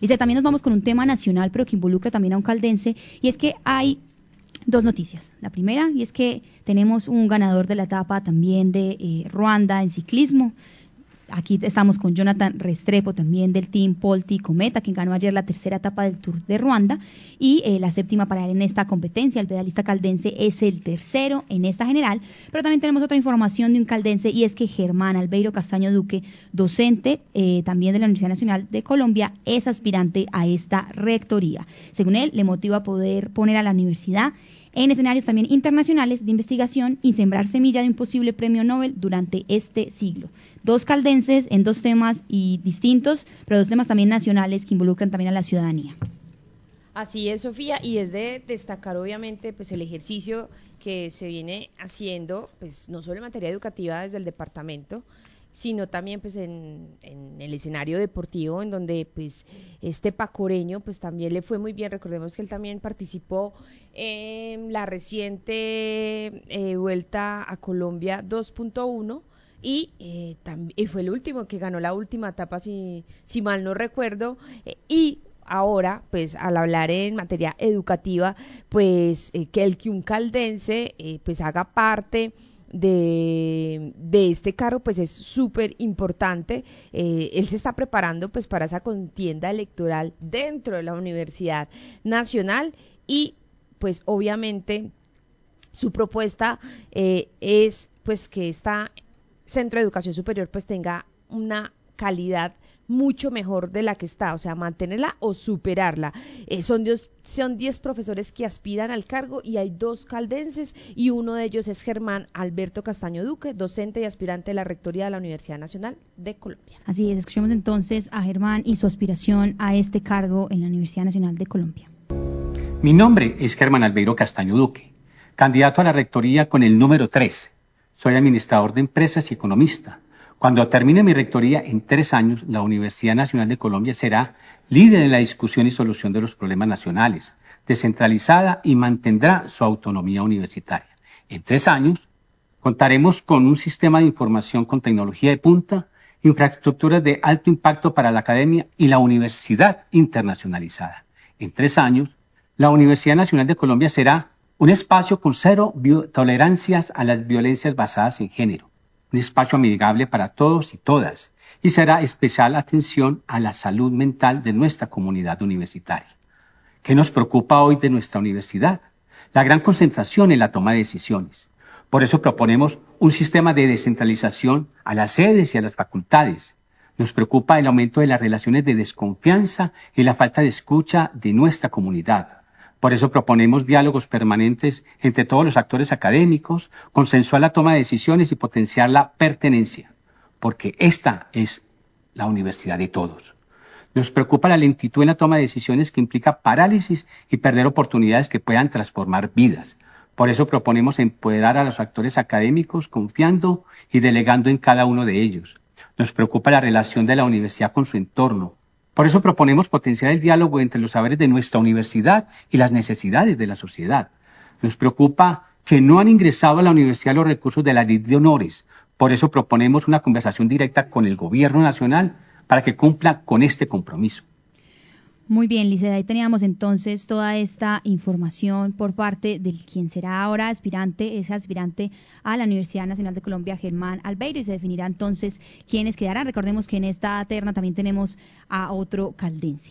Dice, también nos vamos con un tema nacional, pero que involucra también a un caldense, y es que hay dos noticias. La primera, y es que tenemos un ganador de la etapa también de eh, Ruanda en ciclismo. Aquí estamos con Jonathan Restrepo también del Team Polti Cometa, quien ganó ayer la tercera etapa del Tour de Ruanda y eh, la séptima para él en esta competencia. El pedalista caldense es el tercero en esta general, pero también tenemos otra información de un caldense y es que Germán Albeiro Castaño Duque, docente eh, también de la Universidad Nacional de Colombia, es aspirante a esta rectoría. Según él, le motiva poder poner a la universidad en escenarios también internacionales de investigación y sembrar semilla de un posible premio Nobel durante este siglo. Dos caldenses en dos temas y distintos, pero dos temas también nacionales que involucran también a la ciudadanía. Así es, Sofía, y es de destacar obviamente pues el ejercicio que se viene haciendo, pues no solo en materia educativa desde el departamento, sino también pues en, el escenario deportivo en donde pues este pacoreño pues también le fue muy bien. Recordemos que él también participó en la reciente eh, vuelta a Colombia 2.1 y, eh, fue el último que ganó la última etapa si, si mal no recuerdo eh, y ahora, pues al hablar en materia educativa, pues que el que un caldense pues haga parte de, de este carro pues es súper importante. Eh, él se está preparando pues para esa contienda electoral dentro de la Universidad Nacional y pues obviamente su propuesta eh, es pues que esta centro de educación superior pues tenga una calidad mucho mejor de la que está, o sea, mantenerla o superarla. Eh, son 10 son diez profesores que aspiran al cargo y hay dos caldenses y uno de ellos es Germán Alberto Castaño Duque, docente y aspirante de la Rectoría de la Universidad Nacional de Colombia. Así es, escuchemos entonces a Germán y su aspiración a este cargo en la Universidad Nacional de Colombia. Mi nombre es Germán Alberto Castaño Duque, candidato a la Rectoría con el número 3. Soy administrador de empresas y economista. Cuando termine mi rectoría en tres años, la Universidad Nacional de Colombia será líder en la discusión y solución de los problemas nacionales, descentralizada y mantendrá su autonomía universitaria. En tres años, contaremos con un sistema de información con tecnología de punta, infraestructuras de alto impacto para la academia y la universidad internacionalizada. En tres años, la Universidad Nacional de Colombia será un espacio con cero tolerancias a las violencias basadas en género un espacio amigable para todos y todas, y será especial atención a la salud mental de nuestra comunidad universitaria. ¿Qué nos preocupa hoy de nuestra universidad? La gran concentración en la toma de decisiones. Por eso proponemos un sistema de descentralización a las sedes y a las facultades. Nos preocupa el aumento de las relaciones de desconfianza y la falta de escucha de nuestra comunidad. Por eso proponemos diálogos permanentes entre todos los actores académicos, consensuar la toma de decisiones y potenciar la pertenencia, porque esta es la universidad de todos. Nos preocupa la lentitud en la toma de decisiones que implica parálisis y perder oportunidades que puedan transformar vidas. Por eso proponemos empoderar a los actores académicos confiando y delegando en cada uno de ellos. Nos preocupa la relación de la universidad con su entorno, por eso proponemos potenciar el diálogo entre los saberes de nuestra universidad y las necesidades de la sociedad. Nos preocupa que no han ingresado a la universidad los recursos de la ley de honores. Por eso proponemos una conversación directa con el gobierno nacional para que cumpla con este compromiso. Muy bien, Liceda, ahí teníamos entonces toda esta información por parte del quien será ahora aspirante, ese aspirante a la Universidad Nacional de Colombia, Germán Albeiro, y se definirá entonces quiénes quedarán. Recordemos que en esta terna también tenemos a otro caldense.